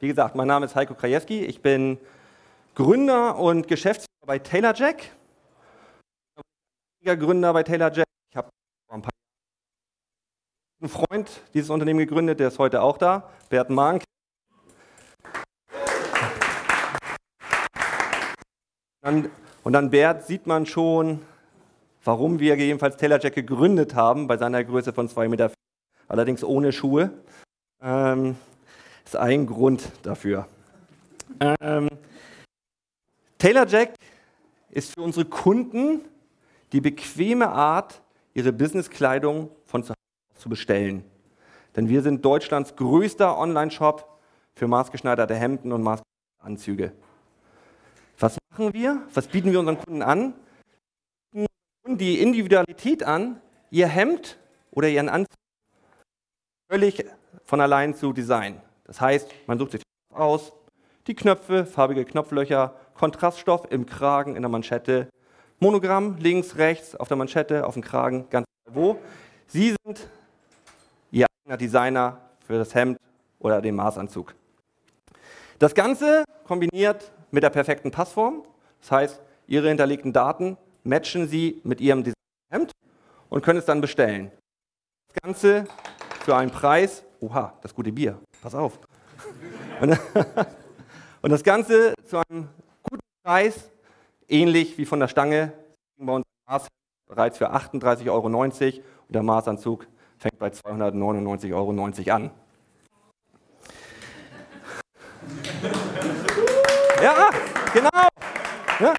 Wie gesagt, mein Name ist Heiko Krajewski. Ich bin Gründer und Geschäftsführer bei TaylorJack. Gründer bei TaylorJack. Ich habe ein paar einen Freund dieses Unternehmen gegründet, der ist heute auch da, Bert Mank. Und an Bert sieht man schon, warum wir jedenfalls TaylorJack gegründet haben, bei seiner Größe von 2,4 Meter, allerdings ohne Schuhe. Ähm, ist ein Grund dafür. Ähm, TaylorJack ist für unsere Kunden die bequeme Art, ihre Businesskleidung von zu Hause zu bestellen. Denn wir sind Deutschlands größter Online-Shop für maßgeschneiderte Hemden und maßgeschneiderte Anzüge. Was machen wir? Was bieten wir unseren Kunden an? Wir bieten die Individualität an, ihr Hemd oder ihren Anzug völlig von allein zu designen. Das heißt, man sucht sich aus, die Knöpfe, farbige Knopflöcher, Kontraststoff im Kragen, in der Manschette, Monogramm links, rechts, auf der Manschette, auf dem Kragen, ganz wo. Sie sind Ihr eigener Designer für das Hemd oder den Maßanzug. Das Ganze kombiniert mit der perfekten Passform. Das heißt, Ihre hinterlegten Daten matchen Sie mit Ihrem Hemd und können es dann bestellen. Das Ganze für einen Preis, oha, das gute Bier, pass auf. Und, und das Ganze zu einem guten Preis, ähnlich wie von der Stange, bei uns Maß bereits für 38,90 Euro und der Maßanzug fängt bei 299,90 Euro an. Ja, genau. Ja,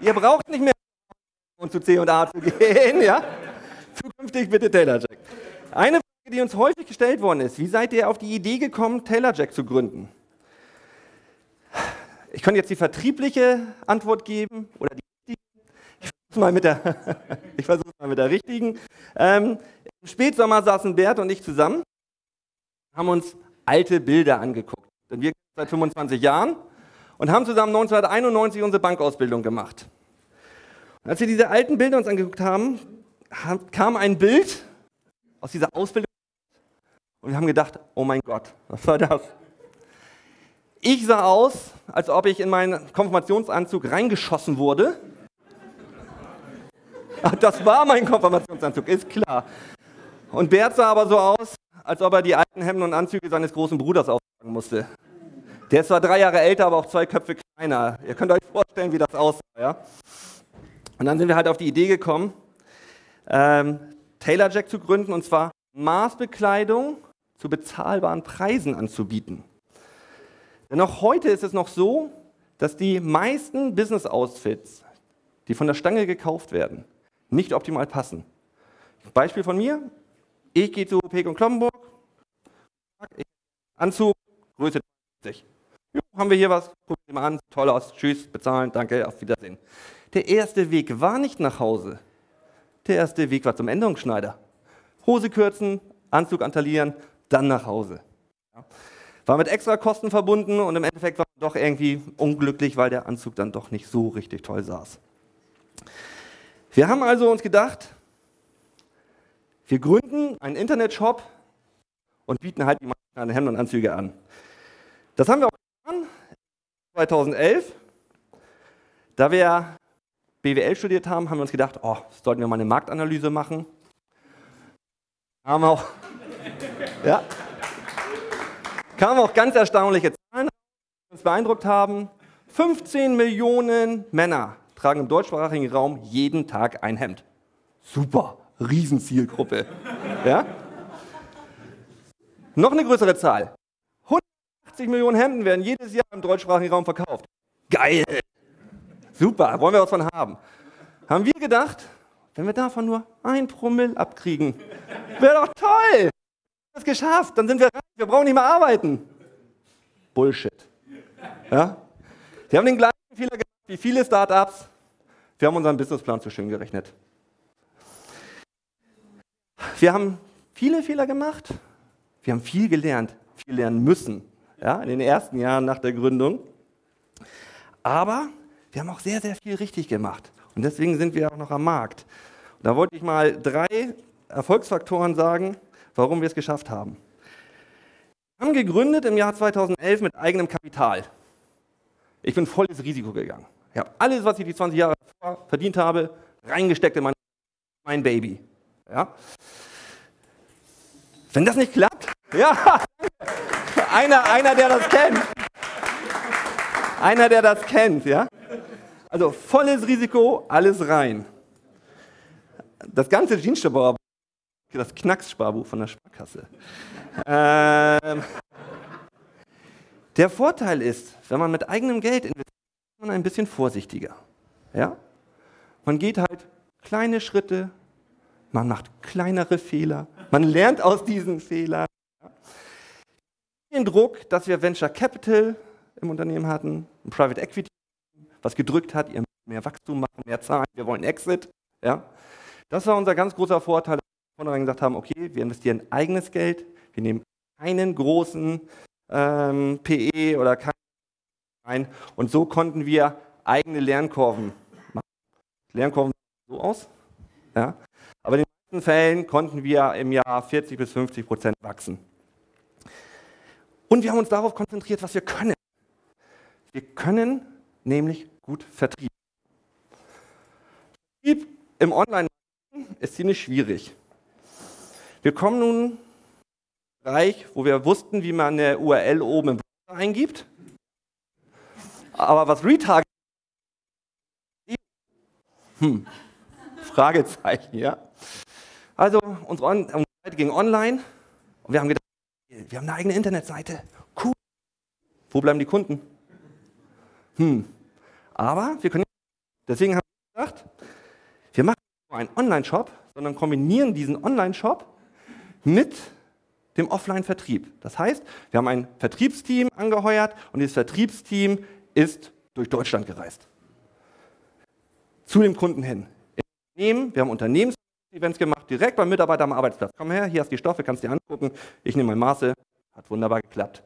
ihr braucht nicht mehr um zu C und A zu gehen. Ja? Zukünftig bitte TaylorJack. Eine die uns häufig gestellt worden ist. Wie seid ihr auf die Idee gekommen, TaylorJack zu gründen? Ich kann jetzt die vertriebliche Antwort geben oder die ich versuche mal mit der, ich mal mit der richtigen. Ähm, Im Spätsommer saßen Bert und ich zusammen, haben uns alte Bilder angeguckt. Denn wir seit 25 Jahren und haben zusammen 1991 unsere Bankausbildung gemacht. Und als wir diese alten Bilder uns angeguckt haben, kam ein Bild aus dieser Ausbildung und wir haben gedacht, oh mein Gott, was war das? Ich sah aus, als ob ich in meinen Konfirmationsanzug reingeschossen wurde. Das war mein Konfirmationsanzug, ist klar. Und Bert sah aber so aus, als ob er die alten Hemden und Anzüge seines großen Bruders auftragen musste. Der ist zwar drei Jahre älter, aber auch zwei Köpfe kleiner. Ihr könnt euch vorstellen, wie das aussah. Ja? Und dann sind wir halt auf die Idee gekommen, ähm, Taylor Jack zu gründen, und zwar Maßbekleidung zu bezahlbaren Preisen anzubieten. Denn auch heute ist es noch so, dass die meisten Business-Outfits, die von der Stange gekauft werden, nicht optimal passen. Beispiel von mir, ich gehe zu Pek und Kloppenburg, Anzug, Größe 50. Jo, haben wir hier was, gucken Sie mal an, toll aus, tschüss, bezahlen, danke, auf Wiedersehen. Der erste Weg war nicht nach Hause. Der erste Weg war zum Änderungsschneider. Hose kürzen, Anzug antalieren, dann nach Hause. War mit extra Kosten verbunden und im Endeffekt war man doch irgendwie unglücklich, weil der Anzug dann doch nicht so richtig toll saß. Wir haben also uns gedacht, wir gründen einen Internetshop und bieten halt die meisten Hemden und Anzüge an. Das haben wir auch getan 2011. Da wir BWL studiert haben, haben wir uns gedacht, oh, sollten wir mal eine Marktanalyse machen. Haben auch ja. Kamen auch ganz erstaunliche Zahlen, die uns beeindruckt haben. 15 Millionen Männer tragen im deutschsprachigen Raum jeden Tag ein Hemd. Super, Riesenzielgruppe. Ja? Noch eine größere Zahl. 180 Millionen Hemden werden jedes Jahr im deutschsprachigen Raum verkauft. Geil. Super, wollen wir was von haben. Haben wir gedacht, wenn wir davon nur ein Promille abkriegen, wäre doch toll es geschafft, dann sind wir reich, wir brauchen nicht mehr arbeiten. Bullshit. Ja? Sie haben den gleichen Fehler gemacht wie viele Startups. Wir haben unseren Businessplan zu schön gerechnet. Wir haben viele Fehler gemacht. Wir haben viel gelernt, viel lernen müssen ja, in den ersten Jahren nach der Gründung. Aber wir haben auch sehr, sehr viel richtig gemacht. Und deswegen sind wir auch noch am Markt. Und da wollte ich mal drei Erfolgsfaktoren sagen, warum wir es geschafft haben. Wir haben gegründet im Jahr 2011 mit eigenem Kapital. Ich bin volles Risiko gegangen. Ich habe alles, was ich die 20 Jahre verdient habe, reingesteckt in mein, mein Baby. Ja? Wenn das nicht klappt, ja, einer, einer, der das kennt. Einer, der das kennt, ja. Also volles Risiko, alles rein. Das ganze Jeanssparbuch, das Knackssparbuch von der Sparkasse. Ähm, der Vorteil ist, wenn man mit eigenem Geld investiert, ist man ein bisschen vorsichtiger. Ja? Man geht halt kleine Schritte, man macht kleinere Fehler, man lernt aus diesen Fehlern. Den Druck, dass wir Venture Capital im Unternehmen hatten, Private Equity, was gedrückt hat, ihr mehr Wachstum machen, mehr Zahlen, wir wollen Exit. Ja? Das war unser ganz großer Vorteil, vornherein gesagt haben, okay, wir investieren eigenes Geld, wir nehmen keinen großen ähm, PE oder keinen ein und so konnten wir eigene Lernkurven machen. Lernkurven sehen so aus, ja? aber in den meisten Fällen konnten wir im Jahr 40 bis 50 Prozent wachsen. Und wir haben uns darauf konzentriert, was wir können. Wir können nämlich gut Vertrieb. Vertrieb im Online ist ziemlich schwierig. Wir kommen nun in Bereich, wo wir wussten, wie man eine URL oben im Browser eingibt. Aber was Retargeting hm. Fragezeichen, ja. Also unsere, unsere Seite ging online und wir haben gedacht, wir haben eine eigene Internetseite. Cool. Wo bleiben die Kunden? Hm. Aber wir können, deswegen haben wir gesagt, wir machen nicht nur einen Online-Shop, sondern kombinieren diesen Online-Shop mit dem Offline-Vertrieb. Das heißt, wir haben ein Vertriebsteam angeheuert und dieses Vertriebsteam ist durch Deutschland gereist. Zu dem Kunden hin. wir haben Unternehmensevents gemacht, direkt beim Mitarbeiter am Arbeitsplatz. Komm her, hier hast du die Stoffe, kannst dir angucken. Ich nehme mein Maße. Hat wunderbar geklappt.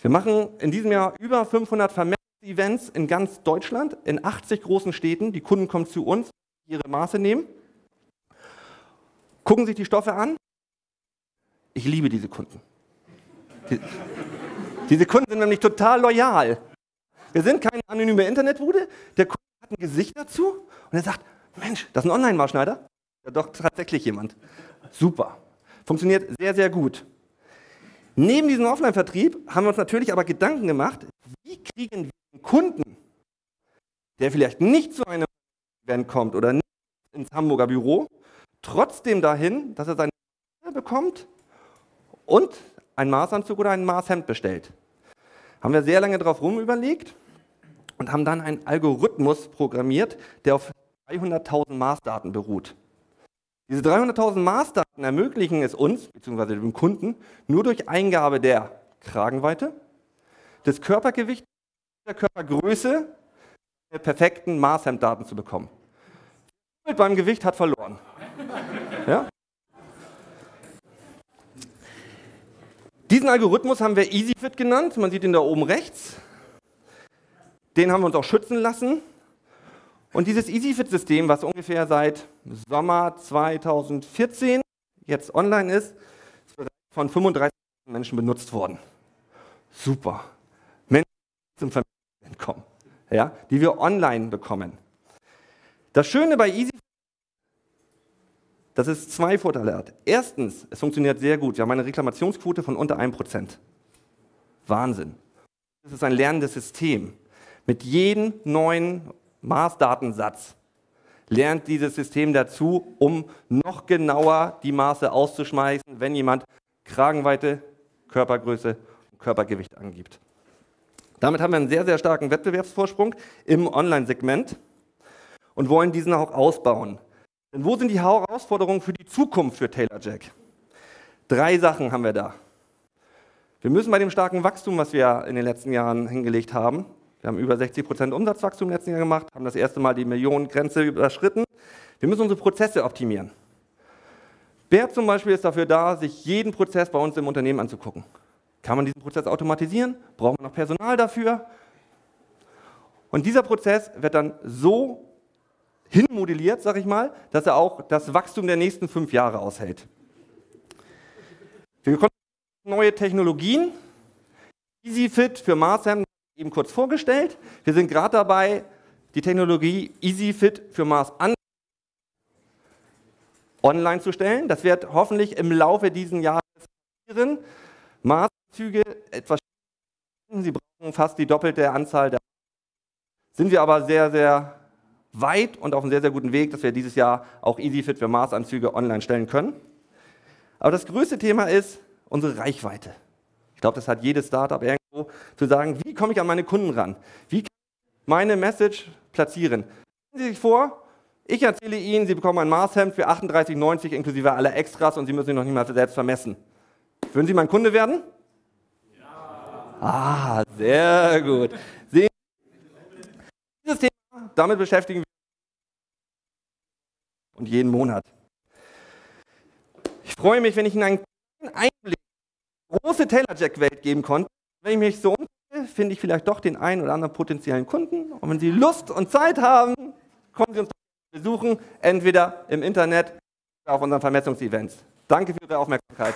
Wir machen in diesem Jahr über 500 Vermessungsevents in ganz Deutschland, in 80 großen Städten. Die Kunden kommen zu uns, ihre Maße nehmen, gucken sich die Stoffe an. Ich liebe diese Kunden. Die, diese Kunden sind nämlich total loyal. Wir sind keine anonyme Internetbude. Der Kunde hat ein Gesicht dazu und er sagt, Mensch, das ist ein Online-Maßschneider. Ja, doch tatsächlich jemand. Super. Funktioniert sehr, sehr gut. Neben diesem Offline-Vertrieb haben wir uns natürlich aber Gedanken gemacht, wie kriegen wir einen Kunden, der vielleicht nicht zu einem Event kommt oder nicht ins Hamburger Büro, trotzdem dahin, dass er seine bekommt und einen Maßanzug oder ein Maßhemd bestellt. Haben wir sehr lange darauf rumüberlegt und haben dann einen Algorithmus programmiert, der auf 300.000 Maßdaten beruht. Diese 300.000 Maßdaten ermöglichen es uns, beziehungsweise dem Kunden, nur durch Eingabe der Kragenweite, des Körpergewichts, der Körpergröße, der perfekten Maßhemddaten zu bekommen. Beim Gewicht hat verloren. Ja? Diesen Algorithmus haben wir EasyFit genannt, man sieht ihn da oben rechts. Den haben wir uns auch schützen lassen. Und dieses EasyFit-System, was ungefähr seit Sommer 2014 jetzt online ist, ist von 35 Menschen benutzt worden. Super. Menschen zum Familien kommen, ja, die wir online bekommen. Das Schöne bei EasyFit dass es zwei Vorteile hat. Erstens, es funktioniert sehr gut. Wir haben eine Reklamationsquote von unter 1%. Wahnsinn. Das ist ein lernendes System. Mit jedem neuen Maßdatensatz lernt dieses System dazu, um noch genauer die Maße auszuschmeißen, wenn jemand Kragenweite, Körpergröße und Körpergewicht angibt. Damit haben wir einen sehr, sehr starken Wettbewerbsvorsprung im Online-Segment und wollen diesen auch ausbauen. Denn wo sind die Herausforderungen für die Zukunft für TaylorJack? Drei Sachen haben wir da. Wir müssen bei dem starken Wachstum, was wir in den letzten Jahren hingelegt haben, wir haben über 60 Prozent Umsatzwachstum im letzten Jahr gemacht, haben das erste Mal die Millionengrenze überschritten. Wir müssen unsere Prozesse optimieren. Wer zum Beispiel ist dafür da, sich jeden Prozess bei uns im Unternehmen anzugucken? Kann man diesen Prozess automatisieren? Braucht man noch Personal dafür? Und dieser Prozess wird dann so hinmodelliert, sag ich mal, dass er auch das Wachstum der nächsten fünf Jahre aushält. Wir neue Technologien. EasyFit für Marsham eben kurz vorgestellt. Wir sind gerade dabei, die Technologie EasyFit für Mars an online zu stellen. Das wird hoffentlich im Laufe dieses Jahres passieren. Marszüge etwas Sie brauchen fast die doppelte Anzahl der. Sind wir aber sehr, sehr weit und auf einem sehr, sehr guten Weg, dass wir dieses Jahr auch EasyFit für Mars-Anzüge online stellen können. Aber das größte Thema ist unsere Reichweite. Ich glaube, das hat jedes Startup irgendwo zu sagen, wie komme ich an meine Kunden ran? Wie kann ich meine Message platzieren? Stellen Sie sich vor, ich erzähle Ihnen, Sie bekommen ein Marshemd für 38,90 inklusive aller Extras und Sie müssen sich noch nicht mal selbst vermessen. Würden Sie mein Kunde werden? Ja. Ah, sehr gut. Damit beschäftigen wir uns und jeden Monat. Ich freue mich, wenn ich Ihnen einen Einblick in die große Taylor-Jack-Welt geben konnte. Wenn ich mich so umsehe, finde ich vielleicht doch den einen oder anderen potenziellen Kunden. Und wenn Sie Lust und Zeit haben, kommen Sie uns besuchen, entweder im Internet oder auf unseren Vermessungsevents. Danke für Ihre Aufmerksamkeit.